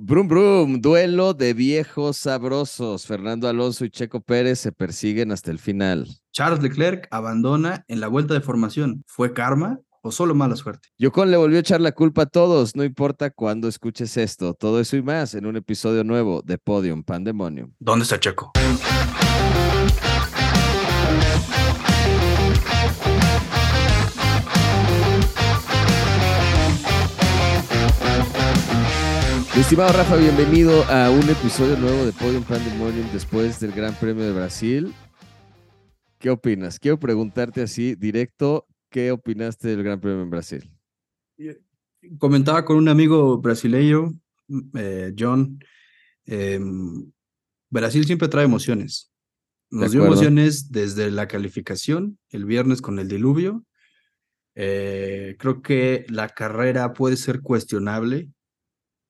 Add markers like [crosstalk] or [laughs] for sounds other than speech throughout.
Brum Brum, duelo de viejos sabrosos. Fernando Alonso y Checo Pérez se persiguen hasta el final. Charles Leclerc abandona en la vuelta de formación. ¿Fue karma o solo mala suerte? Yocon le volvió a echar la culpa a todos, no importa cuándo escuches esto. Todo eso y más en un episodio nuevo de Podium Pandemonium. ¿Dónde está Checo? Estimado Rafa, bienvenido a un episodio nuevo de Podium Pandemonium después del Gran Premio de Brasil. ¿Qué opinas? Quiero preguntarte así, directo, ¿qué opinaste del Gran Premio en Brasil? Comentaba con un amigo brasileño, eh, John, em, Brasil siempre trae emociones. Nos dio emociones desde la calificación, el viernes con el diluvio. Eh, creo que la carrera puede ser cuestionable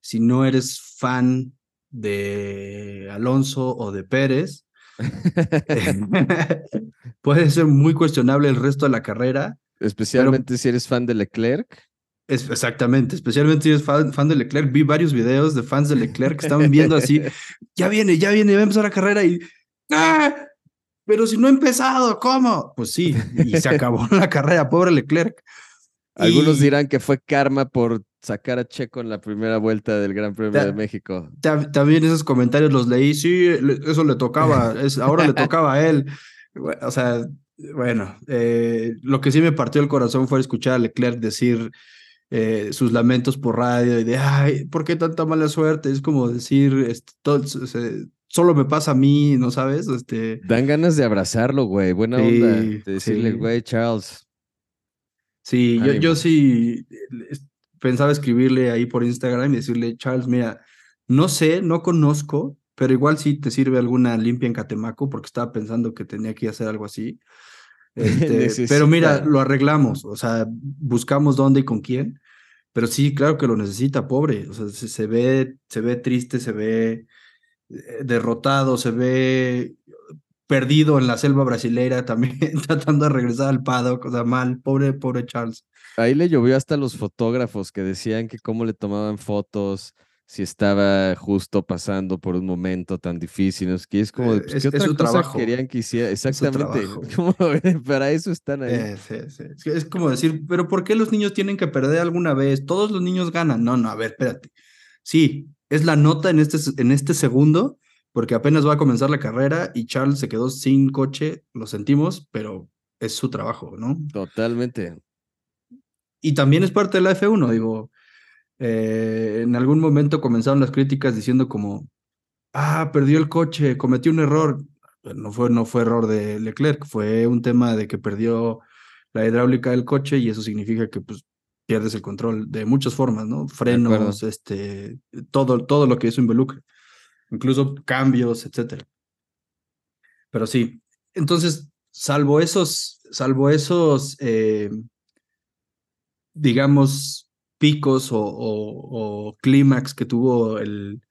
si no eres fan de Alonso o de Pérez, [laughs] [laughs] puede ser muy cuestionable el resto de la carrera. Especialmente si eres fan de Leclerc. Es, exactamente, especialmente si eres fan, de Leclerc. Vi varios videos de fans de Leclerc que estaban viendo así, [laughs] ya viene, ya viene, va a empezar la carrera y... ¡Ah! Pero si no ha empezado, ¿cómo? Pues sí, y se acabó la carrera, pobre Leclerc. Algunos dirán que fue karma por sacar a Checo en la primera vuelta del Gran Premio de México. También esos comentarios los leí, sí, eso le tocaba, es, ahora le [laughs] tocaba a él. O sea, bueno, eh, lo que sí me partió el corazón fue escuchar a Leclerc decir eh, sus lamentos por radio y de, ay, ¿por qué tanta mala suerte? Es como decir, este, solo me pasa a mí, ¿no sabes? Este... Dan ganas de abrazarlo, güey, buena onda, de decirle, güey, Charles. Sí, yo, yo sí pensaba escribirle ahí por Instagram y decirle, Charles, mira, no sé, no conozco, pero igual sí te sirve alguna limpia en Catemaco, porque estaba pensando que tenía que hacer algo así. [laughs] Este, pero mira, lo arreglamos, o sea, buscamos dónde y con quién, pero sí, claro que lo necesita, pobre, o sea, se, ve, se ve triste, se ve eh, derrotado, se ve perdido en la selva brasileira también, [laughs] tratando de regresar al paddock, o sea, mal, pobre, pobre Charles. Ahí le llovió hasta los fotógrafos que decían que cómo le tomaban fotos, si estaba justo pasando por un momento tan difícil. Es que es como, pues, ¿qué otra cosa querían que hiciera? Exactamente. [laughs] Para eso están ahí. Eh, es como decir, pero ¿por qué los niños tienen que perder alguna vez? Todos los niños ganan. No, no, a ver, espérate. Sí, es la nota en este, en este segundo, porque apenas va a comenzar la carrera y Charles se quedó sin coche, lo sentimos, pero es su trabajo, ¿no? Totalmente y también es parte de la F1, digo, eh, en algún momento comenzaron las críticas diciendo como, ah, perdió el coche, cometió un error. No fue, no fue error de Leclerc, fue un tema de que perdió la hidráulica del coche y eso significa que pues pierdes el control de muchas formas, ¿no? Frenos, este, todo, todo lo que eso involucra, incluso cambios, etcétera. Pero sí, entonces, salvo esos, salvo esos eh, digamos, picos o, clímax que tuvo el,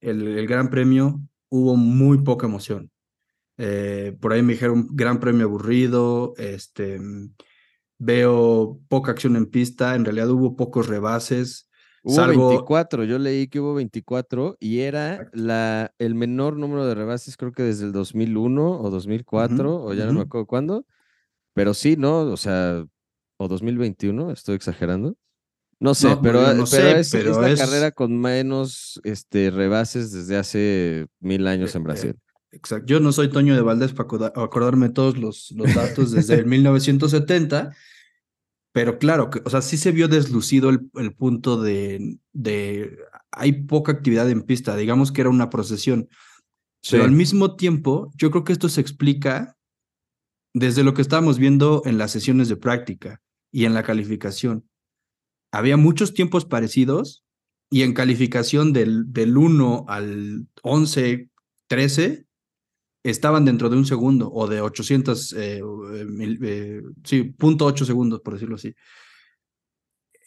el, Gran Premio, hubo muy poca emoción. Eh, por ahí me dijeron Gran Premio aburrido, este, veo poca acción en pista, en realidad hubo pocos rebases. Hubo 24, yo leí que hubo 24 y era la, el menor número de rebases creo que desde el 2001 o 2004 o ya no me acuerdo cuándo, pero sí, ¿no? O sea, o 2021, estoy exagerando. No sé, pero, es, la carrera con menos este, rebases desde hace mil años en eh, Brasil. exacto. Yo no soy Toño de Valdés para acordarme todos los, los datos desde el 1970, pero claro, o sea, sí se vio deslucido el, el punto de, de hay poca actividad en pista, digamos que era una procesión. Pero al mismo tiempo, yo creo que esto se explica desde lo que estábamos viendo en las sesiones de práctica y en la calificación. Había muchos tiempos parecidos y en calificación del, del 1 al 11, 13, estaban dentro de un segundo o de 800, eh, eh, sí, punto 8 segundos, por decirlo así.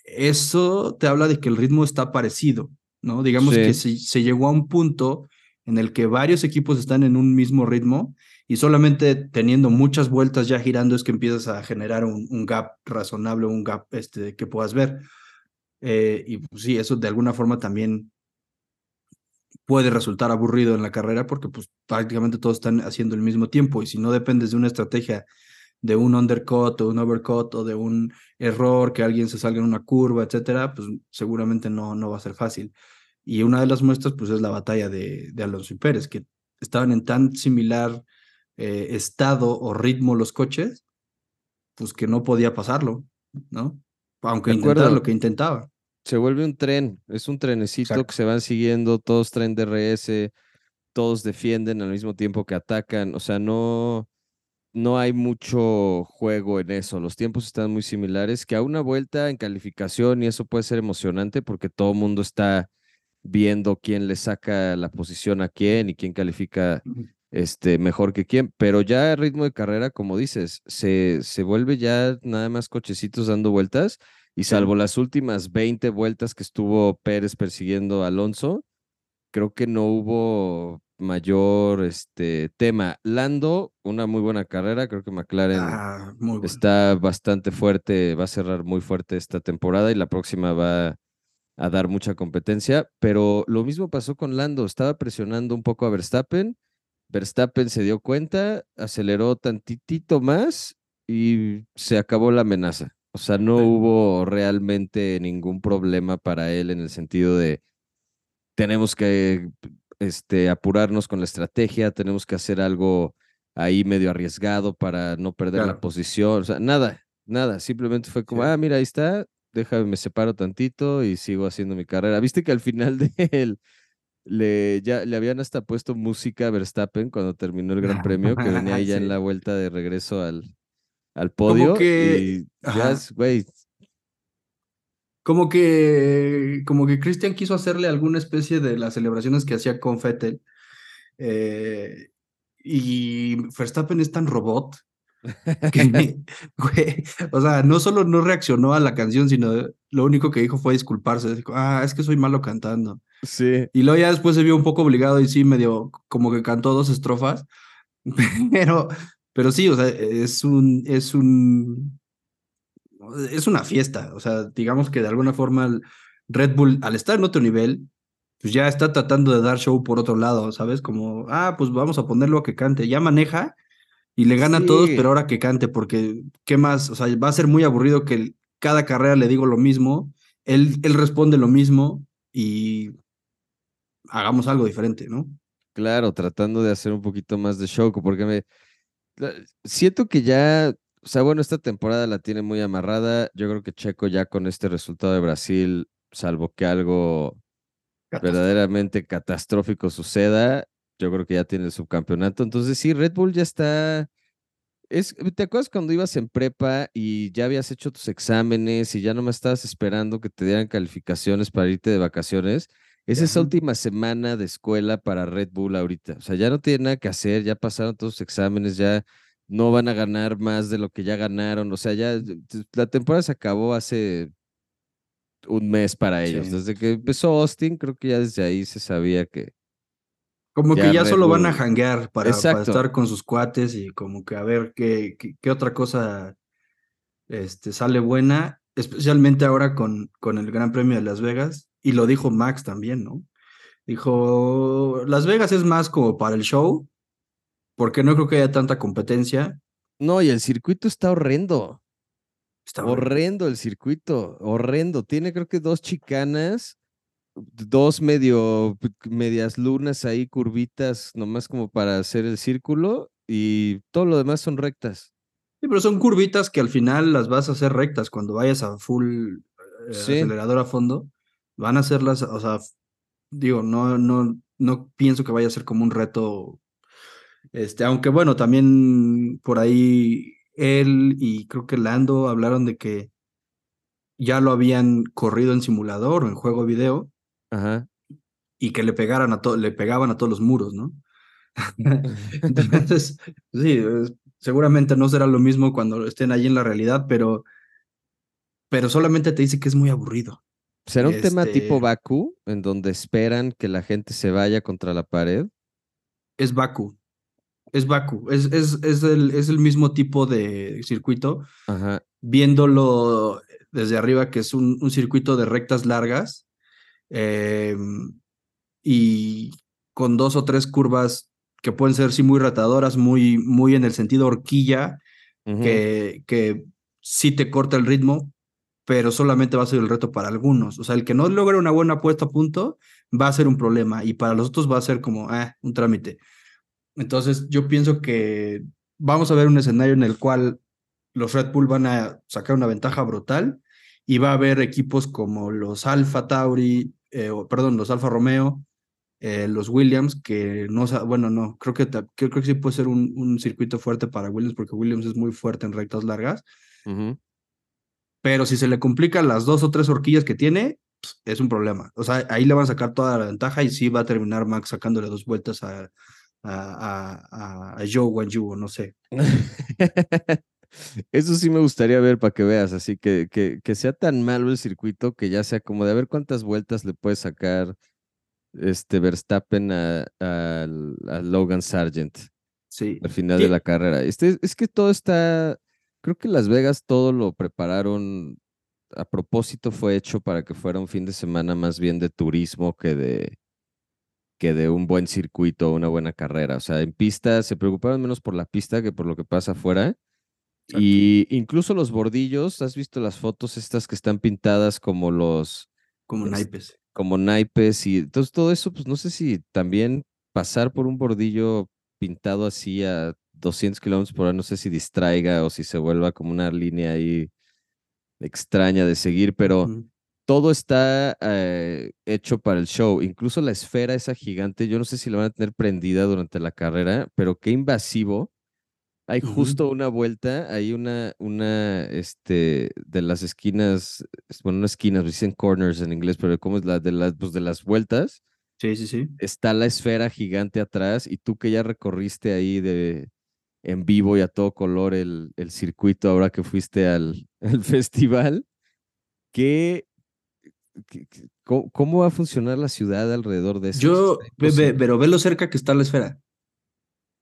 Eso te habla de que el ritmo está parecido, ¿no? Digamos que se llegó a un punto en el que varios equipos están en un mismo ritmo y solamente teniendo muchas vueltas ya girando es que empiezas a generar un, gap razonable, un gap este, que puedas ver. Eh, y pues, sí, eso de alguna forma también puede resultar aburrido en la carrera porque pues prácticamente todos están haciendo el mismo tiempo y si no dependes de una estrategia de un undercut o un overcut o de un error, que alguien se salga en una curva, etcétera, pues seguramente no, no va a ser fácil. Y una de las muestras, pues es la batalla de, de Alonso y Pérez, que estaban en tan similar eh, estado o ritmo los coches, pues que no podía pasarlo, ¿no? Aunque intentara lo que intentaba. Se vuelve un tren, es un trenecito que se van siguiendo, todos tren de RS, todos defienden al mismo tiempo que atacan, o sea, no, no hay mucho juego en eso. Los tiempos están muy similares, que a una vuelta en calificación y eso puede ser emocionante porque todo el mundo está viendo quién le saca la posición a quién y quién califica este, mejor que quién, pero ya a ritmo de carrera, como dices, se, se vuelve ya nada más cochecitos dando vueltas y salvo las últimas 20 vueltas que estuvo Pérez persiguiendo a Alonso, creo que no hubo mayor este, tema. Lando, una muy buena carrera, creo que McLaren ah, está bastante fuerte, va a cerrar muy fuerte esta temporada y la próxima va a dar mucha competencia, pero lo mismo pasó con Lando, estaba presionando un poco a Verstappen, Verstappen se dio cuenta, aceleró tantitito más y se acabó la amenaza. O sea, no hubo realmente ningún problema para él en el sentido de tenemos que este, apurarnos con la estrategia, tenemos que hacer algo ahí medio arriesgado para no perder la posición, o sea, nada, nada, simplemente fue como, ah, mira, ahí está, déjame, me separo tantito y sigo haciendo mi carrera. Viste que al final de él le, ya, le habían hasta puesto música a Verstappen cuando terminó el Gran Premio, que venía [laughs] ahí ya en la vuelta de regreso al, al podio. Y ya, güey, como que, como que Christian quiso hacerle alguna especie de las celebraciones que hacía con Fettel. Eh, y Verstappen es tan robot [laughs] que, o sea, no solo no reaccionó a la canción, sino lo único que dijo fue disculparse. Dijo, ah, es que soy malo cantando. Sí. Y luego ya después se vio un poco obligado y sí, medio como que cantó dos estrofas. [laughs] Pero, pero sí, o sea, es un, es un, es una fiesta, o sea, digamos que de alguna forma Red Bull, al estar en otro nivel, pues ya está tratando de dar show por otro lado, ¿sabes? Como, ah, pues vamos a ponerlo a que cante, ya maneja y le gana a todos, pero ahora que cante, porque, ¿qué más? O sea, va a ser muy aburrido que cada carrera le digo lo mismo, él, él responde lo mismo y hagamos algo diferente, ¿no? Claro, tratando de hacer un poquito más de show, porque me siento que ya o sea, bueno, esta temporada la tiene muy amarrada. Yo creo que Checo ya con este resultado de Brasil, salvo que algo verdaderamente catastrófico suceda, yo creo que ya tiene el subcampeonato. Entonces sí, Red Bull ya está... Es, ¿Te acuerdas cuando ibas en prepa y ya habías hecho tus exámenes y ya no me estabas esperando que te dieran calificaciones para irte de vacaciones? Es esa última semana de escuela para Red Bull ahorita. O sea, ya no tiene nada que hacer, ya pasaron todos los exámenes, ya no van a ganar más de lo que ya ganaron. O sea, ya la temporada se acabó hace un mes para ellos. Desde que empezó Austin, creo que ya desde ahí se sabía que. Como que ya solo van a hanguear para, estar con sus cuates y como que a ver qué, qué, otra cosa este, sale buena, especialmente ahora con, con el Gran Premio de Las Vegas. Y lo dijo Max también, ¿no? Dijo, Las Vegas es más como para el show porque no creo que haya tanta competencia. No, y el circuito está horrendo. Está horrendo. el circuito, horrendo. Tiene creo que dos chicanas, dos medio, medias lunas ahí, curvitas, nomás como para hacer el círculo, y todo lo demás son rectas. Sí, pero son curvitas que al final las vas a hacer rectas cuando vayas a full eh, acelerador a fondo. Van a hacerlas, o sea, digo, no, no, no pienso que vaya a ser como un reto este, aunque bueno, también por ahí él y creo que Lando hablaron de que ya lo habían corrido en simulador o en juego video. Y que le pegaran a le pegaban a todos los muros, ¿no? [laughs] Entonces, sí, seguramente no será lo mismo cuando estén ahí en la realidad, pero, pero solamente te dice que es muy aburrido. ¿Será un tema tipo este Baku, en donde esperan que la gente se vaya contra la pared? Es Baku. Es Baku, es, es, es, el, es el mismo tipo de circuito. Viéndolo desde arriba, que es un, un circuito de rectas largas. Em, y con dos o tres curvas que pueden ser sí muy ratadoras, muy, muy en el sentido horquilla, que, que sí te corta el ritmo, pero solamente va a ser el reto para algunos. O sea, el que no logre una buena puesta a punto va a ser un problema y para los otros va a ser como ah, un trámite. Entonces, yo pienso que vamos a ver un escenario en el cual los Red Bull van a sacar una ventaja brutal y va a haber equipos como los Alfa Tauri, eh, perdón, los Alfa Romeo, eh, los Williams, que no, bueno, no, creo que, creo, que sí puede ser un, un, circuito fuerte para Williams porque Williams es muy fuerte en rectas largas. Pero si se le complican las dos o tres horquillas que tiene, pues, es un problema. O sea, ahí le van a sacar toda la ventaja y sí va a terminar Max sacándole dos vueltas a, a, a, Joe Wanju, no sé. [laughs] Eso sí me gustaría ver para que veas, así que, que, que, sea tan malo el circuito que ya sea como de a ver cuántas vueltas le puede sacar este Verstappen a, a, Logan Sargent sí. al final de la carrera. Este, es que todo está, creo que Las Vegas todo lo prepararon a propósito, fue hecho para que fuera un fin de semana más bien de turismo que de, que de un buen circuito, una buena carrera. O sea, en pista se preocupaban menos por la pista que por lo que pasa afuera. Y incluso los bordillos, ¿has visto las fotos estas que están pintadas como los... Como naipes. Como naipes y entonces todo eso, pues no sé si también pasar por un bordillo pintado así a 200 kilómetros por hora, no sé si distraiga o si se vuelva como una línea ahí extraña de seguir, pero todo está eh, hecho para el show. Incluso la esfera esa gigante, yo no sé si la van a tener prendida durante la carrera, pero qué invasivo. Hay justo una vuelta, hay una, una, este, de las esquinas, bueno, no esquinas, dicen corners en inglés, pero ¿cómo es la de las, pues de las vueltas? Sí, sí, sí. Está la esfera gigante atrás y tú que ya recorriste ahí de, en vivo y a todo color el, el circuito ahora que fuiste al, [laughs] festival, ¿qué, cómo, va a funcionar la ciudad alrededor de eso? Yo, pero ve lo cerca que está la esfera.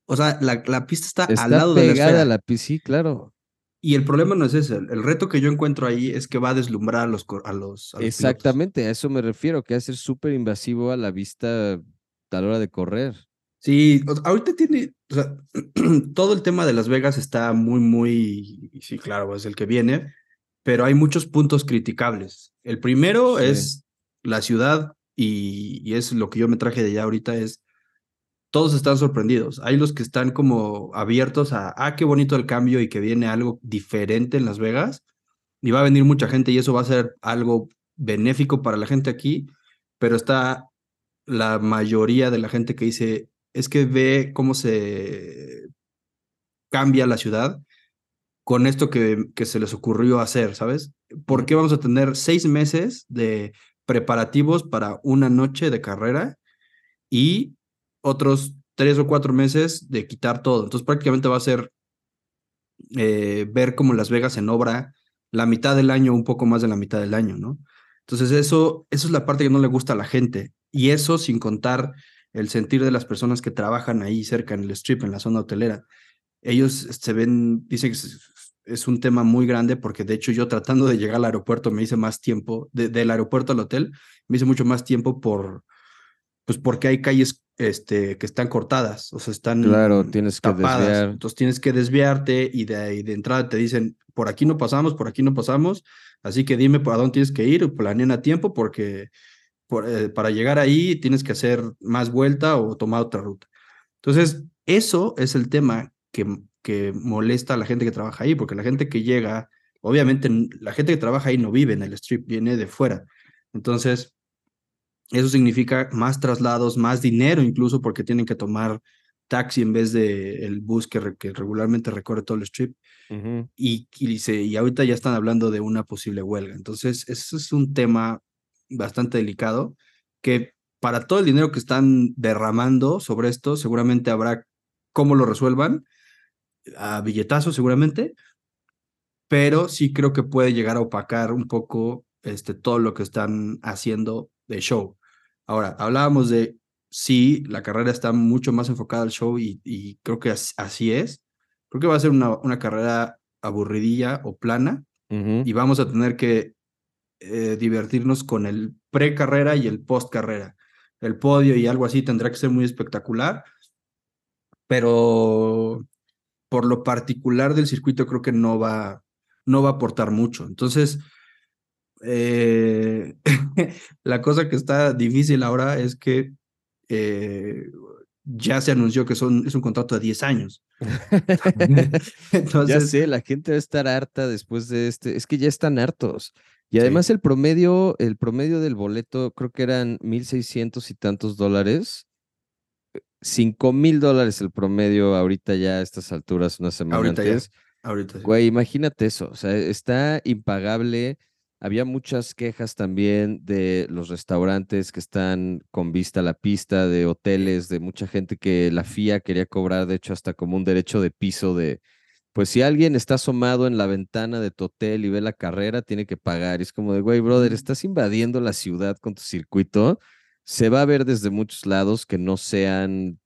O sea, la, la pista está, al lado de la esfera. A la sí, claro. Y el problema no es ese. El reto que yo encuentro ahí es que va a deslumbrar a los. A los, Exactamente, a eso me refiero, que va a ser súper invasivo a la vista a la hora de correr. Sí, ahorita tiene, o sea, [clears throat] todo el tema de Las Vegas está muy, muy, sí, claro, es el que viene, pero hay muchos puntos criticables. El primero es la ciudad y, y, es lo que yo me traje de allá ahorita, es todos están sorprendidos. Hay los que están como abiertos a, ah, qué bonito el cambio y que viene algo diferente en Las Vegas y va a venir mucha gente y eso va a ser algo benéfico para la gente aquí, pero está la mayoría de la gente que dice, es que ve cómo se cambia la ciudad con esto que, que se les ocurrió hacer, ¿sabes? ¿Por qué vamos a tener seis meses de preparativos para una noche de carrera y otros tres o cuatro meses de quitar todo? Entonces prácticamente va a ser eh, ver cómo Las Vegas en obra la mitad del año, un poco más de la mitad del año, ¿no? Entonces eso, eso es la parte que no le gusta a la gente. Y eso sin contar el sentir de las personas que trabajan ahí cerca en el strip, en la zona hotelera. Ellos se ven, dicen que es, un tema muy grande porque de hecho yo tratando de llegar al aeropuerto me hice más tiempo, del aeropuerto al hotel, me hice mucho más tiempo por, pues porque hay calles este, que están cortadas, o sea, están claro, tienes que desviar. Entonces tienes que desviarte y de, ahí de entrada te dicen, por aquí no pasamos, por aquí no pasamos, así que dime por a dónde tienes que ir, planean a tiempo porque eh, para llegar ahí tienes que hacer más vuelta o tomar otra ruta. Entonces, eso es el tema que, que molesta a la gente que trabaja ahí, porque la gente que llega, obviamente la gente que trabaja ahí no vive en el strip, viene de fuera. Entonces, eso significa más traslados, más dinero incluso, porque tienen que tomar taxi en vez de el bus que, que regularmente recorre todo el strip. y, y, y ahorita ya están hablando de una posible huelga. Entonces, eso es un tema bastante delicado, que para todo el dinero que están derramando sobre esto, seguramente habrá cómo lo resuelvan, a billetazo seguramente, pero sí creo que puede llegar a opacar un poco este, todo lo que están haciendo de show. Ahora, hablábamos de sí, la carrera está mucho más enfocada al show y, y creo que así es. Creo que va a ser una, una carrera aburridilla o plana y vamos a tener que eh, divertirnos con el pre-carrera y el post-carrera. el podio y algo así tendrá que ser muy espectacular, pero por lo particular del circuito creo que no va, no va a aportar mucho. Entonces, eh, [laughs] la cosa que está difícil ahora es que eh, ya se anunció que son, es un contrato de 10 años. [laughs] [laughs] Entonces, ya sé, la gente va a estar harta después de este. Es que ya están hartos. Y además el promedio, el promedio del boleto creo que eran 1.600 y tantos dólares. 5 mil dólares el promedio ahorita ya a estas alturas, una semana ahorita antes. ahorita Güey, imagínate eso. O sea, está impagable. Había muchas quejas también de los restaurantes que están con vista a la pista, de hoteles, de mucha gente que la FIA quería cobrar, de hecho, hasta como un derecho de piso de, pues si alguien está asomado en la ventana de tu hotel y ve la carrera, tiene que pagar. Y es como de, güey, brother, estás invadiendo la ciudad con tu circuito. Se va a ver desde muchos lados que no sean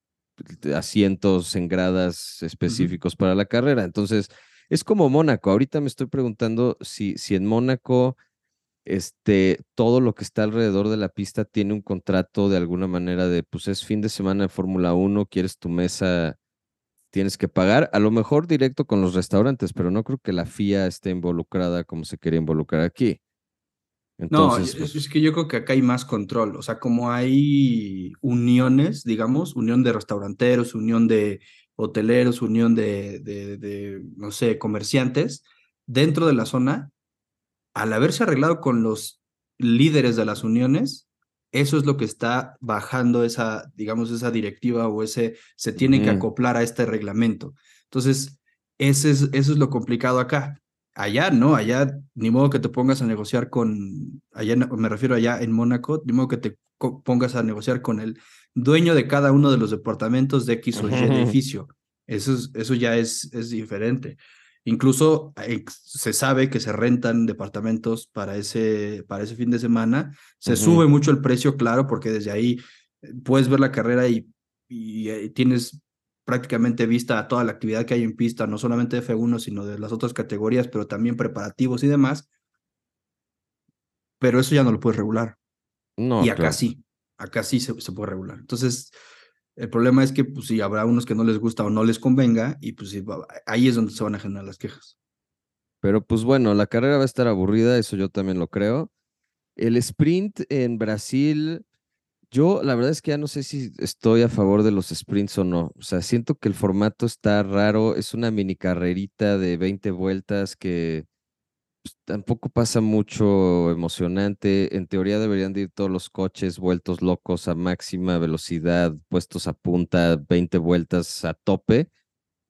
asientos en gradas específicos para la carrera. Entonces, es como Mónaco. Ahorita me estoy preguntando si, si en Mónaco este, todo lo que está alrededor de la pista tiene un contrato de alguna manera de, pues es fin de semana de Fórmula 1, quieres tu mesa tienes que pagar, a lo mejor directo con los restaurantes, pero no creo que la FIA esté involucrada como se quería involucrar aquí. Entonces, no, es, pues que yo creo que acá hay más control, o sea, como hay uniones, digamos, unión de restauranteros, unión de hoteleros, unión de, de, de no sé, comerciantes, dentro de la zona, al haberse arreglado con los líderes de las uniones, eso es lo que está bajando esa, digamos, esa directiva o ese, se tiene que acoplar a este reglamento. Entonces, ese es, eso es lo complicado acá. Allá, ¿no? Allá, ni modo que te pongas a negociar con, allá me refiero allá en Mónaco, ni modo que te pongas a negociar con el dueño de cada uno de los departamentos de X o Y edificio. Eso, eso ya es, es diferente. Incluso eh, se sabe que se rentan departamentos para ese, para ese fin de semana. Se sube mucho el precio, claro, porque desde ahí eh, puedes ver la carrera y, y, eh, tienes prácticamente vista a toda la actividad que hay en pista, no solamente de F1, sino de las otras categorías, pero también preparativos y demás. Pero eso ya no lo puedes regular. No, y acá sí, acá sí se, se puede regular. Entonces, el problema es que, pues, si habrá unos que no les gusta o no les convenga, y pues ahí es donde se van a generar las quejas. Pero pues bueno, la carrera va a estar aburrida, eso yo también lo creo. El sprint en Brasil, yo la verdad es que ya no sé si estoy a favor de los sprints o no. O sea, siento que el formato está raro, es una mini carrerita de 20 vueltas que pues, tampoco pasa mucho emocionante. En teoría deberían de ir todos los coches vueltos locos a máxima velocidad, puestos a punta, 20 vueltas a tope.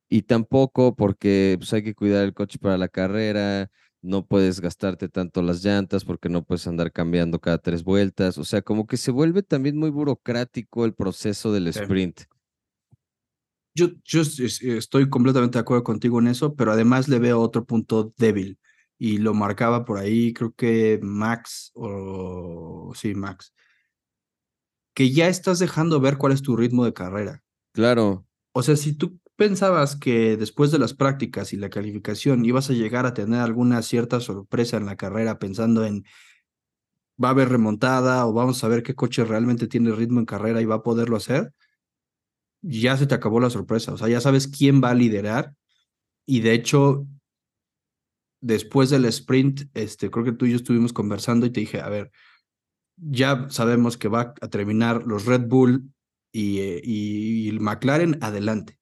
Y tampoco porque pues, hay que cuidar el coche para la carrera, no puedes gastarte tanto las llantas porque no puedes andar cambiando cada tres vueltas. O sea, como que se vuelve también muy burocrático el proceso del sprint. Yo, yo estoy completamente de acuerdo contigo en eso, pero además le veo otro punto débil y lo marcaba por ahí, creo que Max, o sí, Max, que ya estás dejando ver cuál es tu ritmo de carrera. Claro. O sea, si tú pensabas que después de las prácticas y la calificación ibas a llegar a tener alguna cierta sorpresa en la carrera pensando en va a haber remontada o vamos a ver qué coche realmente tiene ritmo en carrera y va a poderlo hacer, ya se te acabó la sorpresa. O sea, ya sabes quién va a liderar y de hecho después del sprint, este, creo que tú y yo estuvimos conversando y te dije, a ver, ya sabemos que va a terminar los Red Bull y, eh, y, el McLaren adelante.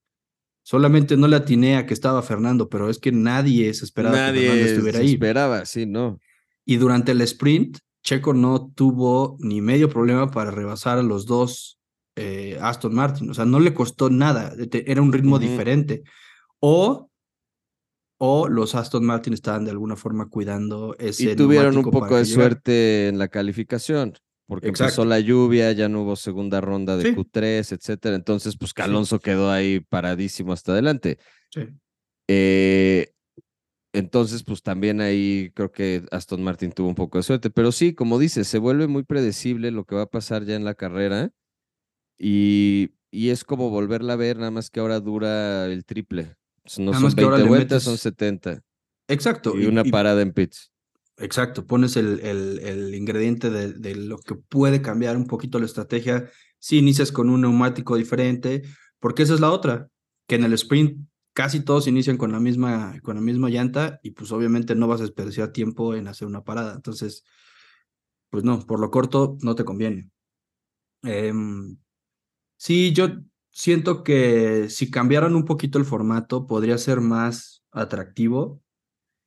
Solamente no le atiné a que estaba Fernando, pero es que nadie se esperaba nadie que Fernando estuviera ahí. esperaba, sí, no. Y durante el sprint, Checo no tuvo ni medio problema para rebasar a los dos eh, Aston Martin. O sea, no le costó nada. Era un ritmo diferente. O o los Aston Martin estaban de alguna forma cuidando ese. Y tuvieron un poco de suerte en la calificación, porque empezó la lluvia, ya no hubo segunda ronda de Q3, etcétera. Entonces, pues Alonso quedó ahí paradísimo hasta adelante. Sí. Eh, entonces, pues también ahí creo que Aston Martin tuvo un poco de suerte. Pero sí, como dices, se vuelve muy predecible lo que va a pasar ya en la carrera. Y, y es como volverla a ver, nada más que ahora dura el triple. No son 20 vueltas, son 70. Exacto. Y, una parada en pits. Exacto, pones el, el, el ingrediente de, de, lo que puede cambiar un poquito la estrategia si inicias con un neumático diferente, porque esa es la otra, que en el sprint casi todos inician con la misma, con la misma llanta y pues obviamente no vas a desperdiciar tiempo en hacer una parada. Entonces, pues no, por lo corto no te conviene. Em, sí, yo siento que si cambiaran un poquito el formato podría ser más atractivo.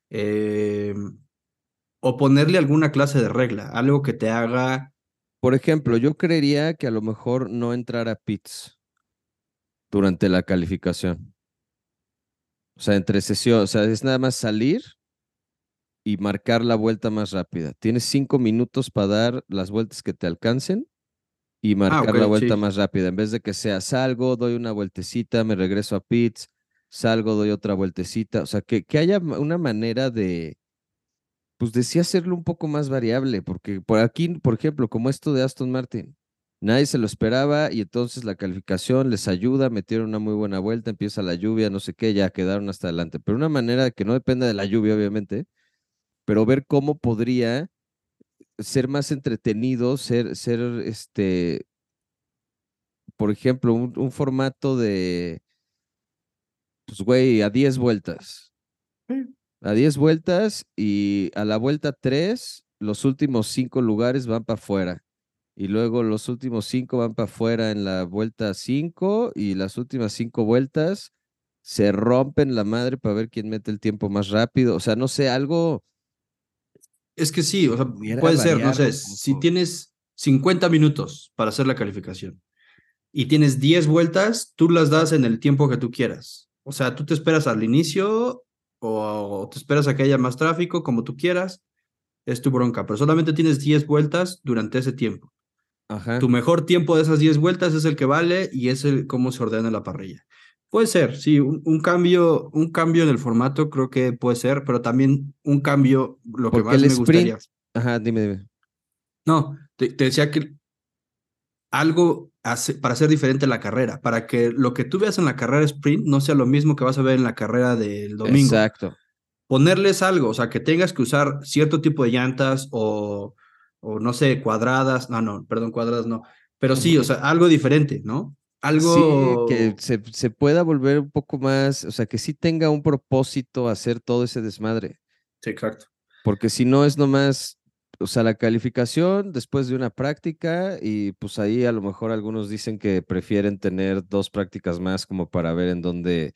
Em, o ponerle alguna clase de regla, algo que te haga. Por ejemplo, yo creería que a lo mejor no entrar a pits durante la calificación. O sea, entre sesión, o sea, es nada más salir y marcar la vuelta más rápida. Tienes cinco minutos para dar las vueltas que te alcancen y ah, marcar la vuelta más rápida. En vez de que sea salgo, doy una vueltecita, me regreso a pits, salgo, doy otra vueltecita. O sea, que, que haya una manera de, pues decía hacerlo un poco más variable, porque por aquí, por ejemplo, como esto de Aston Martin, nadie se lo esperaba y entonces la calificación les ayuda, metieron una muy buena vuelta, empieza la lluvia, no sé qué, ya quedaron hasta adelante. Pero una manera que no dependa de la lluvia, obviamente, pero ver cómo podría ser más entretenido, ser, ser este, por ejemplo, un, un formato de, pues güey, a 10 vueltas a 10 vueltas y a la vuelta 3, los últimos 5 lugares van para afuera. Y luego los últimos 5 van para afuera en la vuelta 5 y las últimas 5 vueltas se rompen la madre para ver quién mete el tiempo más rápido. O sea, no sé, algo... Es que sí, o sea, puede ser, no sé, si tienes 50 minutos para hacer la calificación y tienes 10 vueltas, tú las das en el tiempo que tú quieras. O sea, tú te esperas al inicio o te esperas a que haya más tráfico, como tú quieras, es tu bronca, pero solamente tienes 10 vueltas durante ese tiempo. Tu mejor tiempo de esas 10 vueltas es el que vale y es el cómo se ordena la parrilla. Puede ser, sí, un, cambio, un cambio en el formato creo que puede ser, pero también un cambio, lo que más me gustaría. Ajá, dime, dime. No, te decía que algo para hacer diferente la carrera, para que lo que tú veas en la carrera sprint no sea lo mismo que vas a ver en la carrera del domingo. Exacto. Ponerles algo, o sea, que tengas que usar cierto tipo de llantas o, o no sé, cuadradas, no, no, perdón, cuadradas no, pero sí, o sea, algo diferente, ¿no? Algo sí, que se, se pueda volver un poco más, o sea, que sí tenga un propósito hacer todo ese desmadre. Sí, exacto. Porque si no es nomás o sea, la calificación después de una práctica y pues ahí a lo mejor algunos dicen que prefieren tener dos prácticas más como para ver en dónde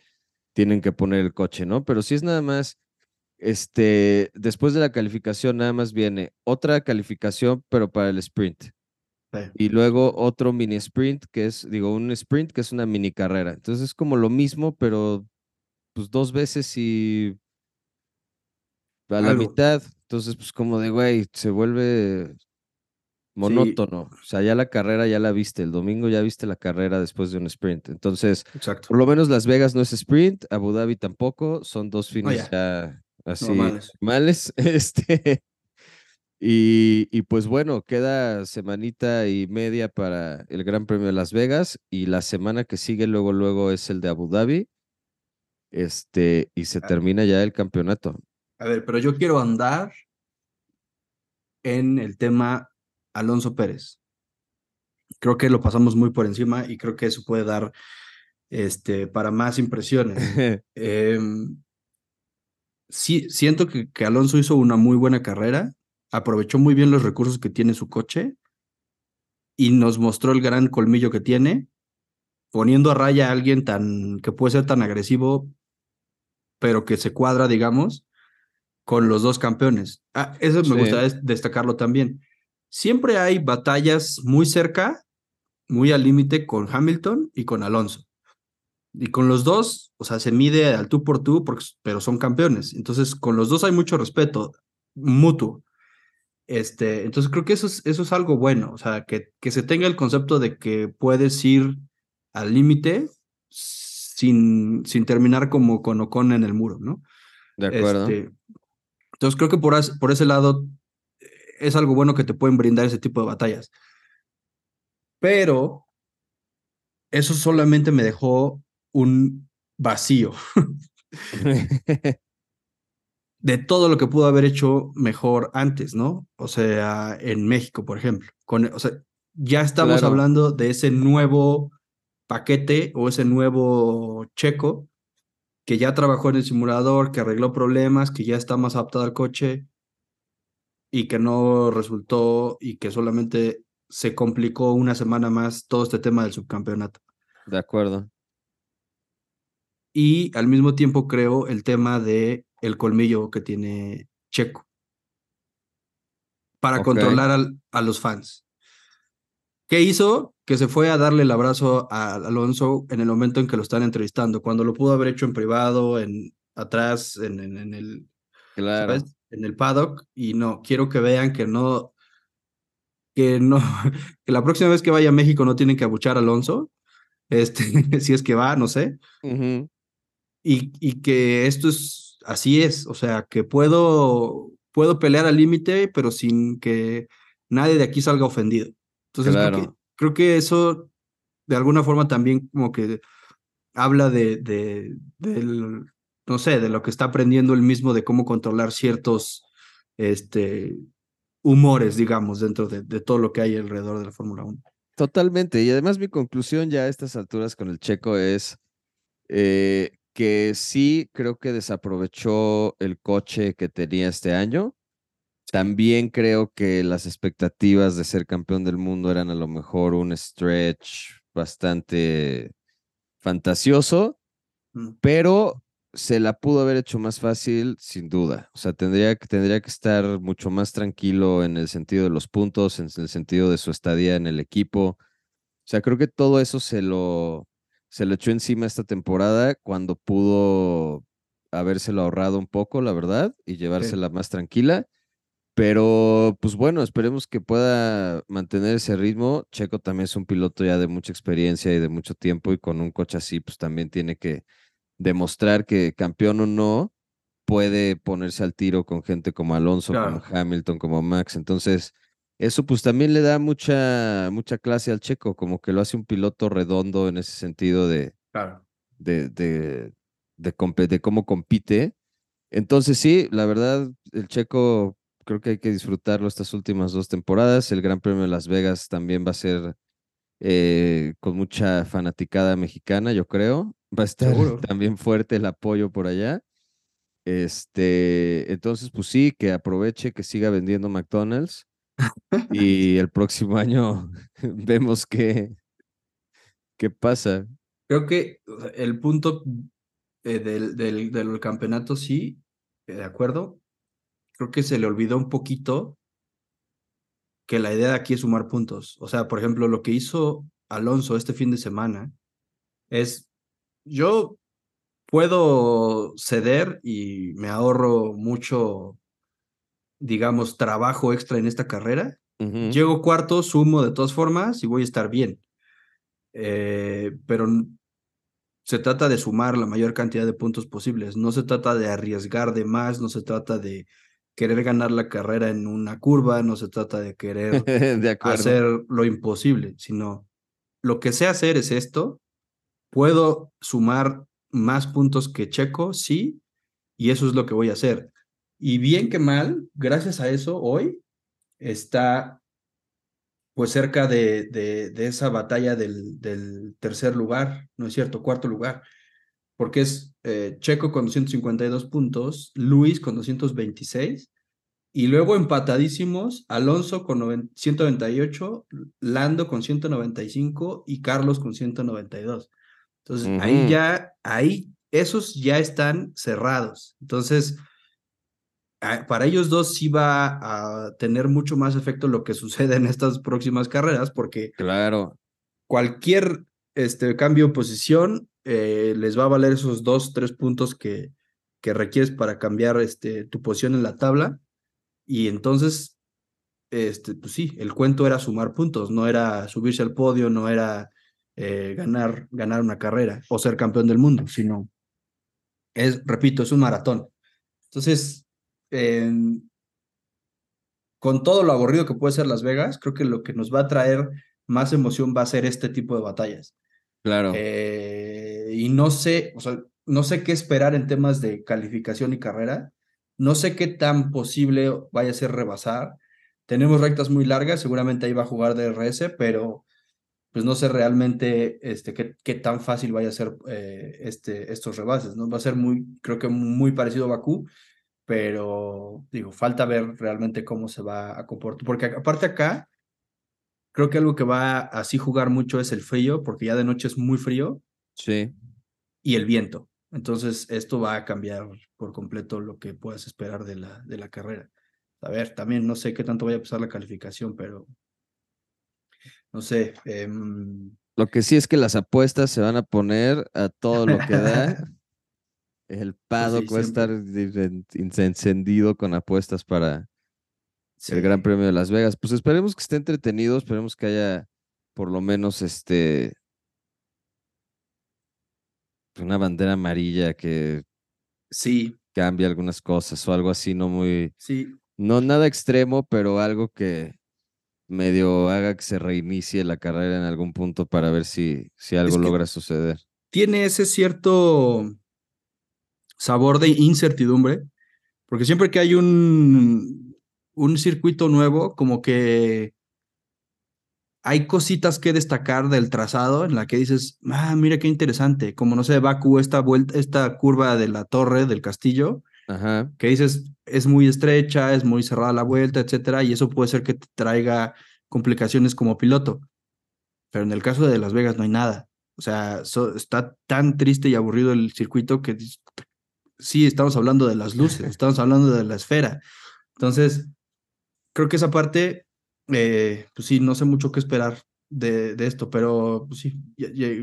tienen que poner el coche, ¿no? Pero si es nada más, este, después de la calificación nada más viene otra calificación, pero para el sprint. Y luego otro mini sprint, que es, digo, un sprint que es una mini carrera. Entonces es como lo mismo, pero pues dos veces y a la mitad. Entonces, pues como de, güey, se vuelve monótono. O sea, ya la carrera ya la viste. El domingo ya viste la carrera después de un sprint. Entonces, por lo menos Las Vegas no es sprint, Abu Dhabi tampoco. Son dos fines ya así normales. [laughs] Este. Y, y, pues bueno, queda semanita y media para el Gran Premio de Las Vegas y la semana que sigue luego, luego es el de Abu Dhabi. Este, y se termina ya el campeonato. A ver, pero yo quiero andar en el tema Alonso Pérez. Creo que lo pasamos muy por encima y creo que eso puede dar este, para más impresiones. [laughs] Em, sí, siento que, que Alonso hizo una muy buena carrera, aprovechó muy bien los recursos que tiene su coche y nos mostró el gran colmillo que tiene, poniendo a raya a alguien tan que puede ser tan agresivo, pero que se cuadra, digamos, con los dos campeones. Ah, eso me gustaría destacarlo también. Siempre hay batallas muy cerca, muy al límite con Hamilton y con Alonso. Y con los dos, o sea, se mide al tú por tú, porque, pero son campeones. Entonces, con los dos hay mucho respeto mutuo. Este, entonces creo que eso es, eso es algo bueno, o sea, que, que se tenga el concepto de que puedes ir al límite sin, sin terminar como con Ocon en el muro, ¿no? De acuerdo. Este, entonces creo que por, por ese lado es algo bueno que te pueden brindar ese tipo de batallas. Pero eso solamente me dejó un vacío [laughs] [laughs] de todo lo que pudo haber hecho mejor antes, ¿no? O sea, en México, por ejemplo. Con, o sea, ya estamos hablando de ese nuevo paquete o ese nuevo checo que ya trabajó en el simulador, que arregló problemas, que ya está más adaptado al coche y que no resultó y que solamente se complicó una semana más todo este tema del subcampeonato. De acuerdo. Y al mismo tiempo creo el tema de el colmillo que tiene Checo para controlar a los fans. ¿Qué hizo? Que se fue a darle el abrazo a Alonso en el momento en que lo están entrevistando, cuando lo pudo haber hecho en privado, en atrás, en, en, el claro. en el paddock, y no, quiero que vean que no, que no, [laughs] que la próxima vez que vaya a México no tienen que abuchar a Alonso, este, [laughs] si es que va, no sé, y, y que esto es, así es, o sea, que puedo puedo pelear al límite, pero sin que nadie de aquí salga ofendido. Entonces, creo, que, eso de alguna forma también como que habla de, de, del, no sé, de lo que está aprendiendo él mismo de cómo controlar ciertos este, humores, digamos, dentro de, de todo lo que hay alrededor de la Fórmula 1. Totalmente. Y además mi conclusión ya a estas alturas con el checo es eh, que sí creo que desaprovechó el coche que tenía este año. También creo que las expectativas de ser campeón del mundo eran a lo mejor un stretch bastante fantasioso, mm. pero se la pudo haber hecho más fácil, sin duda. O sea, tendría que, tendría que estar mucho más tranquilo en el sentido de los puntos, en el sentido de su estadía en el equipo. O sea, creo que todo eso se lo, se lo echó encima esta temporada cuando pudo habérselo ahorrado un poco, la verdad, y llevársela más tranquila. Pero, pues bueno, esperemos que pueda mantener ese ritmo. Checo también es un piloto ya de mucha experiencia y de mucho tiempo, y con un coche así, pues también tiene que demostrar que campeón o no, puede ponerse al tiro con gente como Alonso, como Hamilton, como Max. Entonces, eso pues también le da mucha, mucha clase al checo, como que lo hace un piloto redondo en ese sentido de, de, de, de, cómo compite. Entonces sí, la verdad, el checo creo que hay que disfrutarlo estas últimas dos temporadas. El Gran Premio de Las Vegas también va a ser eh, con mucha fanaticada mexicana, yo creo. Va a estar [laughs] también fuerte el apoyo por allá. Este, entonces, pues sí, que aproveche, que siga vendiendo McDonald's y el próximo año [laughs] vemos qué, qué pasa. Creo que el punto eh, del, del, del, campeonato, sí, de acuerdo. Creo que se le olvidó un poquito que la idea de aquí es sumar puntos. O sea, por ejemplo, lo que hizo Alonso este fin de semana es, yo puedo ceder y me ahorro mucho digamos, trabajo extra en esta carrera. Llego cuarto, sumo de todas formas y voy a estar bien. Eh, pero se trata de sumar la mayor cantidad de puntos posibles. No se trata de arriesgar de más, no se trata de querer ganar la carrera en una curva, no se trata de querer [laughs] hacer lo imposible, sino lo que sé hacer es esto. Puedo sumar más puntos que Checo, sí, y eso es lo que voy a hacer. Y bien que mal, gracias a eso, hoy está pues cerca de, de, esa batalla del, del, tercer lugar, ¿no es cierto? Cuarto lugar, porque es eh, Checo con 252 puntos, Luis con 226, y luego empatadísimos, Alonso con 198, Lando con 195 y Carlos con 192. Entonces, ahí ya, ahí, esos ya están cerrados. Entonces, para ellos dos sí va a tener mucho más efecto lo que sucede en estas próximas carreras, porque claro. cualquier este, cambio de posición eh, les va a valer esos dos, tres puntos que, que requieres para cambiar este, tu posición en la tabla. Y entonces, este, pues sí, el cuento era sumar puntos, no era subirse al podio, no era eh, ganar, ganar una carrera o ser campeón del mundo, sino es, repito, es un maratón. Entonces, con todo lo aburrido que puede ser Las Vegas, creo que lo que nos va a traer más emoción va a ser este tipo de batallas. Claro. Eh, y no sé, o sea, no sé qué esperar en temas de calificación y carrera. No sé qué tan posible vaya a ser rebasar. tenemos rectas muy largas, seguramente ahí va a jugar DRS, pero pues no sé realmente este, qué, qué tan fácil vaya a ser eh, este, estos rebases, ¿no? Va a ser muy, creo que muy parecido a Bakú, pero digo, falta ver realmente cómo se va a comportar, porque aparte acá, creo que algo que va a así jugar mucho es el frío, porque ya de noche es muy frío. Sí. Y el viento. Entonces, esto va a cambiar por completo lo que puedas esperar de la, de la carrera. A ver, también no sé qué tanto vaya a pasar la calificación, pero no sé. Em, lo que sí es que las apuestas se van a poner a todo lo que da. [laughs] El pues paddock va a estar encendido con apuestas para el Gran Premio de Las Vegas. Pues esperemos que esté entretenido, esperemos que haya por lo menos este una bandera amarilla que sí cambie algunas cosas o algo así, no muy, sí. no nada extremo, pero algo que medio haga que se reinicie la carrera en algún punto para ver si, si algo logra suceder. Tiene ese cierto sabor de incertidumbre, porque siempre que hay un, un circuito nuevo, como que hay cositas que destacar del trazado en la que dices, ah, mira qué interesante, como no sé, Baku, esta vuelta, esta curva de la torre del castillo, Ajá. que dices, es muy estrecha, es muy cerrada la vuelta, etcétera, y eso puede ser que te traiga complicaciones como piloto. Pero en el caso de Las Vegas no hay nada. O sea, está tan triste y aburrido el circuito que sí, estamos hablando de las [laughs] luces, estamos hablando de la esfera. Entonces, creo que esa parte eh, pues sí, no sé mucho qué esperar de, de esto, pero pues sí,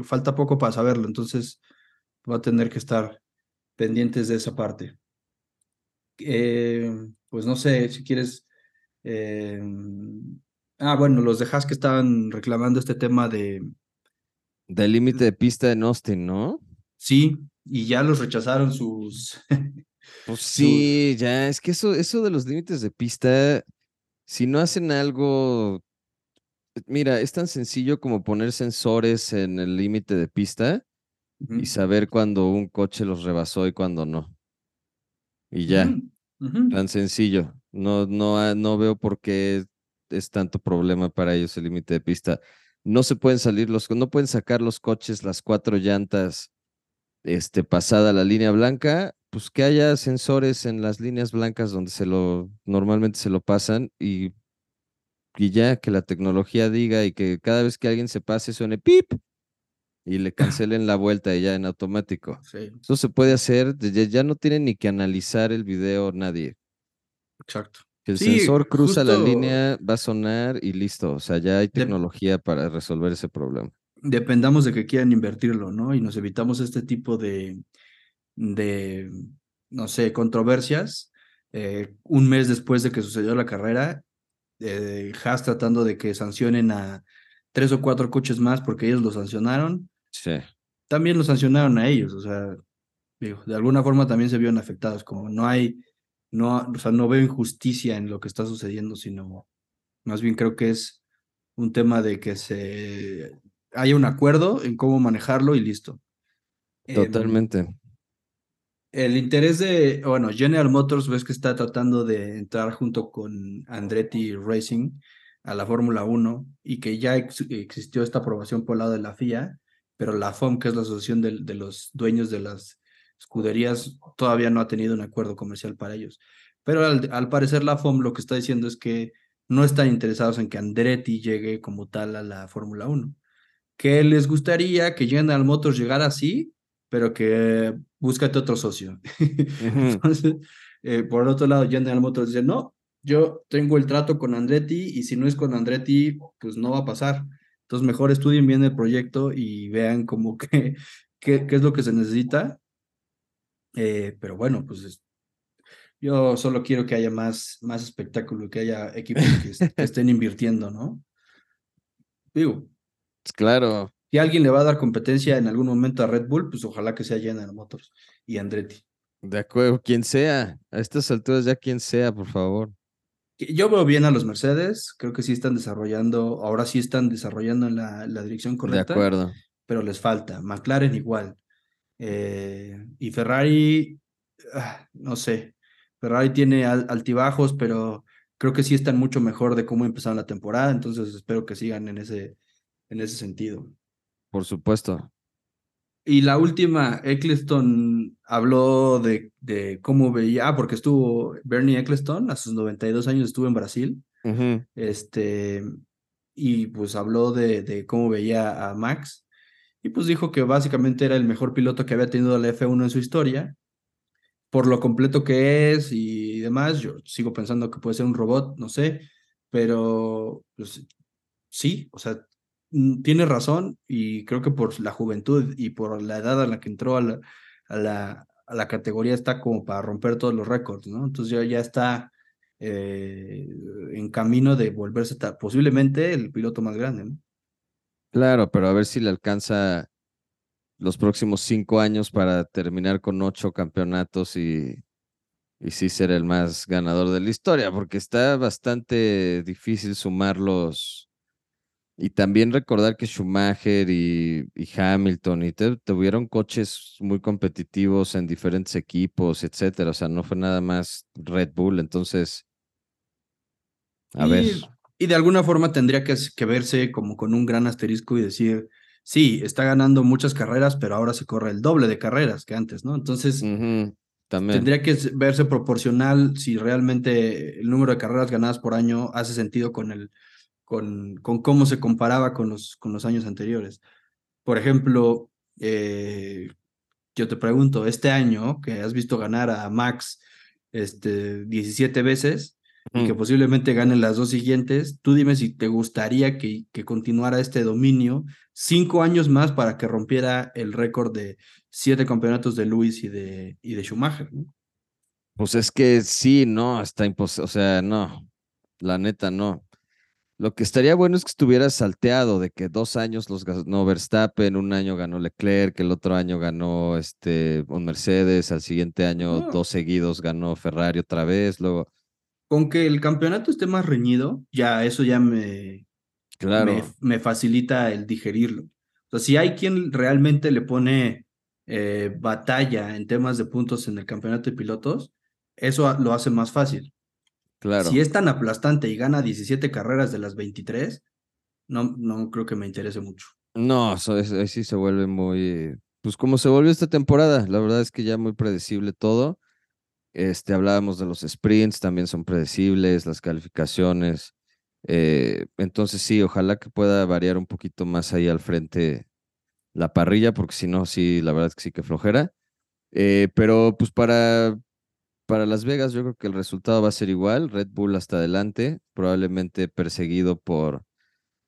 falta poco para saberlo, entonces va a tener que estar pendientes de esa parte. Eh, pues no sé, si quieres... Eh, ah, bueno, los de que estaban reclamando este tema de... Del límite de pista en Austin, ¿no? Sí, y ya los rechazaron sus... [laughs] pues sí, ya, es que eso, eso de los límites de pista si no hacen algo, mira, es tan sencillo como poner sensores en el límite de pista y saber cuando un coche los rebasó y cuando no. Y ya, tan sencillo. No, no, no veo por qué es tanto problema para ellos el límite de pista. No se pueden salir los, no pueden sacar los coches las cuatro llantas este, pasada la línea blanca pues que haya sensores en las líneas blancas donde se lo normalmente se lo pasan y, y ya que la tecnología diga y que cada vez que alguien se pase suene pip y le [laughs] cancelen la vuelta y ya en automático. Eso se puede hacer, ya, no tienen ni que analizar el video nadie. Exacto. Que el sensor cruza la línea, va a sonar y listo. O sea, ya hay tecnología para resolver ese problema. Dependamos de que quieran invertirlo, ¿no? Y nos evitamos este tipo de, de, no sé, controversias. Eh, un mes después de que sucedió la carrera, eh, Haas tratando de que sancionen a tres o cuatro coches más porque ellos lo sancionaron. Sí. También lo sancionaron a ellos, o sea, digo, de alguna forma también se vieron afectados, como no hay, no, o sea, no veo injusticia en lo que está sucediendo, sino más bien creo que es un tema de que se haya un acuerdo en cómo manejarlo y listo. Em, Totalmente el interés de, bueno, General Motors ves que está tratando de entrar junto con Andretti Racing a la Fórmula 1 y que ya existió esta aprobación por el lado de la FIA, pero la FOM, que es la asociación de, de, los dueños de las escuderías, todavía no ha tenido un acuerdo comercial para ellos. Pero al, al parecer la FOM lo que está diciendo es que no están interesados en que Andretti llegue como tal a la Fórmula 1. Que les gustaría que General Motors llegara así, pero que búscate otro socio. [laughs] Entonces, eh, por otro lado, General Motors dice, no, yo tengo el trato con Andretti y si no es con Andretti, pues no va a pasar. Entonces, mejor estudien bien el proyecto y vean como [laughs] que, qué, qué es lo que se necesita. Eh, pero bueno, pues yo solo quiero que haya más, más espectáculo, que haya equipos que, que estén invirtiendo, ¿no? Digo. Claro, si alguien le va a dar competencia en algún momento a Red Bull, pues ojalá que sea General Motors y Andretti. De acuerdo, quien sea, a estas alturas ya quien sea, por favor. Yo veo bien a los Mercedes, creo que sí están desarrollando, ahora sí están desarrollando en la, la dirección correcta. De acuerdo. Pero les falta. McLaren igual. Eh, y Ferrari, ah, no sé. Ferrari tiene altibajos, pero creo que sí están mucho mejor de cómo empezaron la temporada, entonces espero que sigan en ese, en ese sentido. Por supuesto. Y la última, Eccleston habló de, de cómo veía, ah, porque estuvo Bernie Eccleston, a sus 92 años estuvo en Brasil, este, y pues habló de, de cómo veía a Max, y pues dijo que básicamente era el mejor piloto que había tenido la F1 en su historia, por lo completo que es y demás. Yo sigo pensando que puede ser un robot, no sé, pero pues, sí, o sea, tiene razón y creo que por la juventud y por la edad a la que entró a la, a la, a la categoría está como para romper todos los récords, ¿no? Entonces ya, ya está eh, en camino de volverse posiblemente el piloto más grande, ¿no? Claro, pero a ver si le alcanza los próximos cinco años para terminar con ocho campeonatos y, y sí ser el más ganador de la historia, porque está bastante difícil sumarlos. Y también recordar que Schumacher y, Hamilton y tuvieron coches muy competitivos en diferentes equipos, etcétera. O sea, no fue nada más Red Bull. Entonces, a ver. Y de alguna forma tendría que, que, verse como con un gran asterisco y decir, sí, está ganando muchas carreras, pero ahora se corre el doble de carreras que antes, ¿no? Entonces, tendría que verse proporcional si realmente el número de carreras ganadas por año hace sentido con, el, con, con cómo se comparaba con los, con los años anteriores. Por ejemplo, eh, yo te pregunto, este año que has visto ganar a Max este, 17 veces, y que posiblemente ganen las dos siguientes, tú dime si te gustaría que, que continuara este dominio cinco años más para que rompiera el récord de siete campeonatos de Luis y de, y de Schumacher. Pues es que sí, no, está imposible, o sea, no, la neta no. Lo que estaría bueno es que estuviera salteado de que dos años los ganó Verstappen, un año ganó Leclerc, el otro año ganó este un Mercedes, al siguiente año dos seguidos ganó Ferrari otra vez, luego con que el campeonato esté más reñido, ya eso ya me, claro. me, facilita el digerirlo. O sea, si hay quien realmente le pone eh, batalla en temas de puntos en el campeonato de pilotos, eso lo hace más fácil. Claro. Si es tan aplastante y gana 17 carreras de las 23, no, no creo que me interese mucho. No, eso, eso sí se vuelve muy, pues como se volvió esta temporada, la verdad es que ya muy predecible todo. Este, hablábamos de los sprints, también son predecibles, las calificaciones. Eh, entonces sí, ojalá que pueda variar un poquito más ahí al frente la parrilla, porque si no, sí, la verdad es que sí que flojera. Eh, pero pues para, para Las Vegas yo creo que el resultado va a ser igual, Red Bull hasta adelante, probablemente perseguido por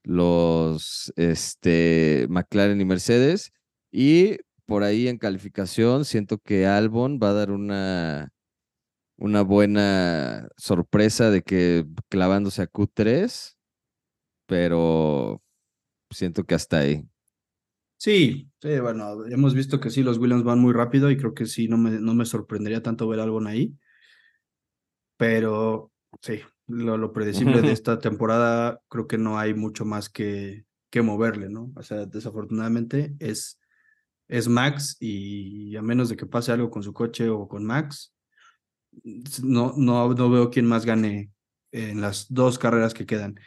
los este, McLaren y Mercedes. Y por ahí en calificación siento que Albon va a dar una una buena sorpresa de que clavándose a Q3, pero siento que hasta ahí. Sí, sí, bueno, hemos visto que sí, los Williams van muy rápido y creo que sí, no me, no me sorprendería tanto ver algo ahí. Pero sí, lo, predecible de [laughs] esta temporada creo que no hay mucho más que, que moverle, ¿no? O sea, desafortunadamente es, es Max y a menos de que pase algo con su coche o con Max, no, no, no veo quién más gane en las dos carreras que quedan.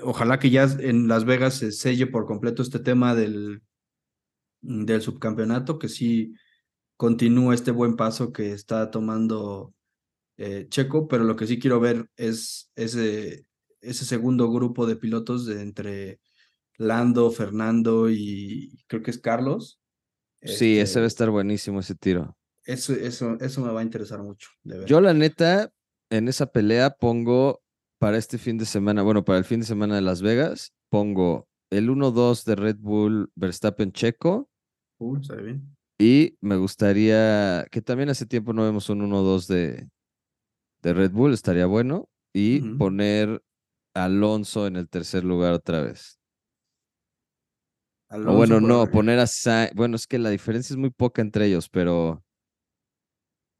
Ojalá que ya en Las Vegas se selle por completo este tema del, del subcampeonato, que sí continúe este buen paso que está tomando eh, Checo, pero lo que sí quiero ver es ese, ese segundo grupo de pilotos de entre Lando, Fernando y creo que es Carlos. Sí, ese va a este estar buenísimo ese tiro. Eso, eso, eso me va a interesar mucho. Yo, la neta, en esa pelea pongo para este fin de semana, bueno, para el fin de semana de Las Vegas, pongo el 1-2 de Red Bull Verstappen Checo. Está bien. Y me gustaría, que también hace tiempo no vemos un 1-2 de, de Red Bull, estaría bueno. Y poner Alonso en el tercer lugar otra vez. o bueno, no, poner a Sainz. Bueno, es que la diferencia es muy poca entre ellos, pero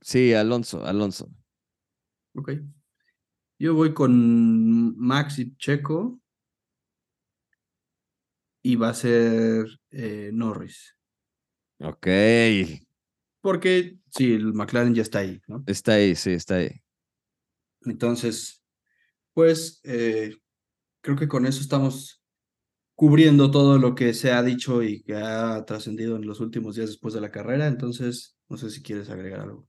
Sí, Alonso, Alonso. Ok. Yo voy con Max y Checo. Y va a ser eh, Norris. Ok. Porque sí, el McLaren ya está ahí, ¿no? Está ahí, sí, está ahí. Entonces, pues eh, creo que con eso estamos cubriendo todo lo que se ha dicho y que ha trascendido en los últimos días después de la carrera. Entonces, no sé si quieres agregar algo.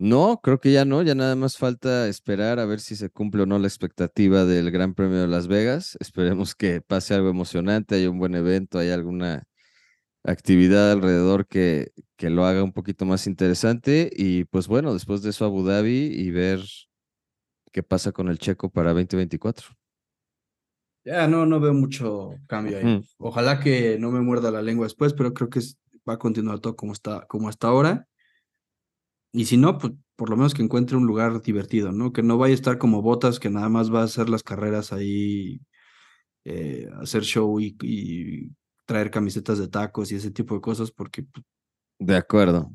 No, creo que ya no, ya nada más falta esperar a ver si se cumple o no la expectativa del Gran Premio de Las Vegas. Esperemos que pase algo emocionante, haya un buen evento, haya alguna actividad alrededor que, que lo haga un poquito más interesante. Y pues bueno, después de eso Abu Dhabi y ver qué pasa con el checo para 2024. Ya, no, no veo mucho cambio ahí. Ojalá que no me muerda la lengua después, pero creo que va a continuar todo como está, como hasta ahora. Y si no, pues por lo menos que encuentre un lugar divertido, ¿no? Que no vaya a estar como botas, que nada más va a hacer las carreras ahí, eh, hacer show y, traer camisetas de tacos y ese tipo de cosas, porque... Pues de acuerdo.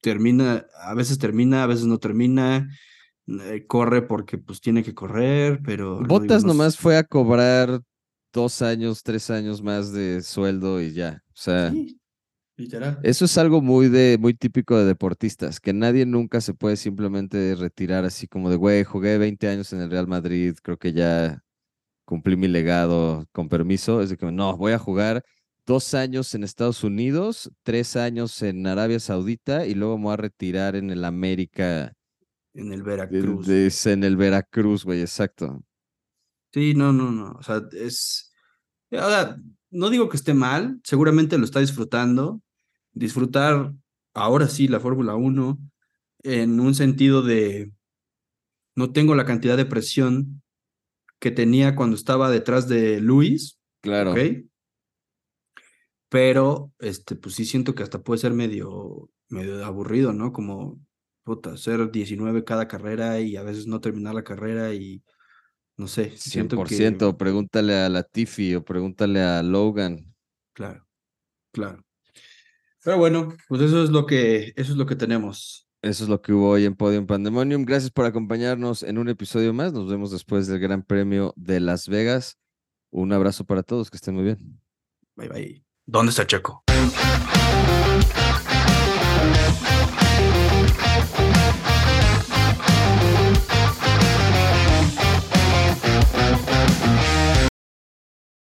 Termina, a veces termina, a veces no termina eh, corre porque pues tiene que correr, pero... Botas nomás fue a cobrar dos años, tres años más de sueldo y ya. O sea, literal. Eso es algo muy de, muy típico de deportistas, que nadie nunca se puede simplemente retirar así como de, güey, jugué 20 años en el Real Madrid, creo que ya cumplí mi legado con permiso. Es de que no, voy a jugar dos años en Estados Unidos, tres años en Arabia Saudita y luego me voy a retirar en el América en el Veracruz. En el Veracruz, güey, exacto. Sí, no, no, no. O sea, es. Ahora, no digo que esté mal, seguramente lo está disfrutando. Disfrutar ahora sí la Fórmula 1 en un sentido de. No tengo la cantidad de presión que tenía cuando estaba detrás de Luis. Claro. ¿ok? Pero, este, pues sí siento que hasta puede ser medio, medio aburrido, ¿no? Como puta, hacer 19 cada carrera y a veces no terminar la carrera y no sé. 100%, pregúntale a Latifi o pregúntale a Logan. Claro, claro. Pero bueno, pues eso es lo que, eso es lo que tenemos. Eso es lo que hubo hoy en Podium Pandemonium. Gracias por acompañarnos en un episodio más. Nos vemos después del Gran Premio de Las Vegas. Un abrazo para todos, que estén muy bien. Bye bye. ¿Dónde está Checo?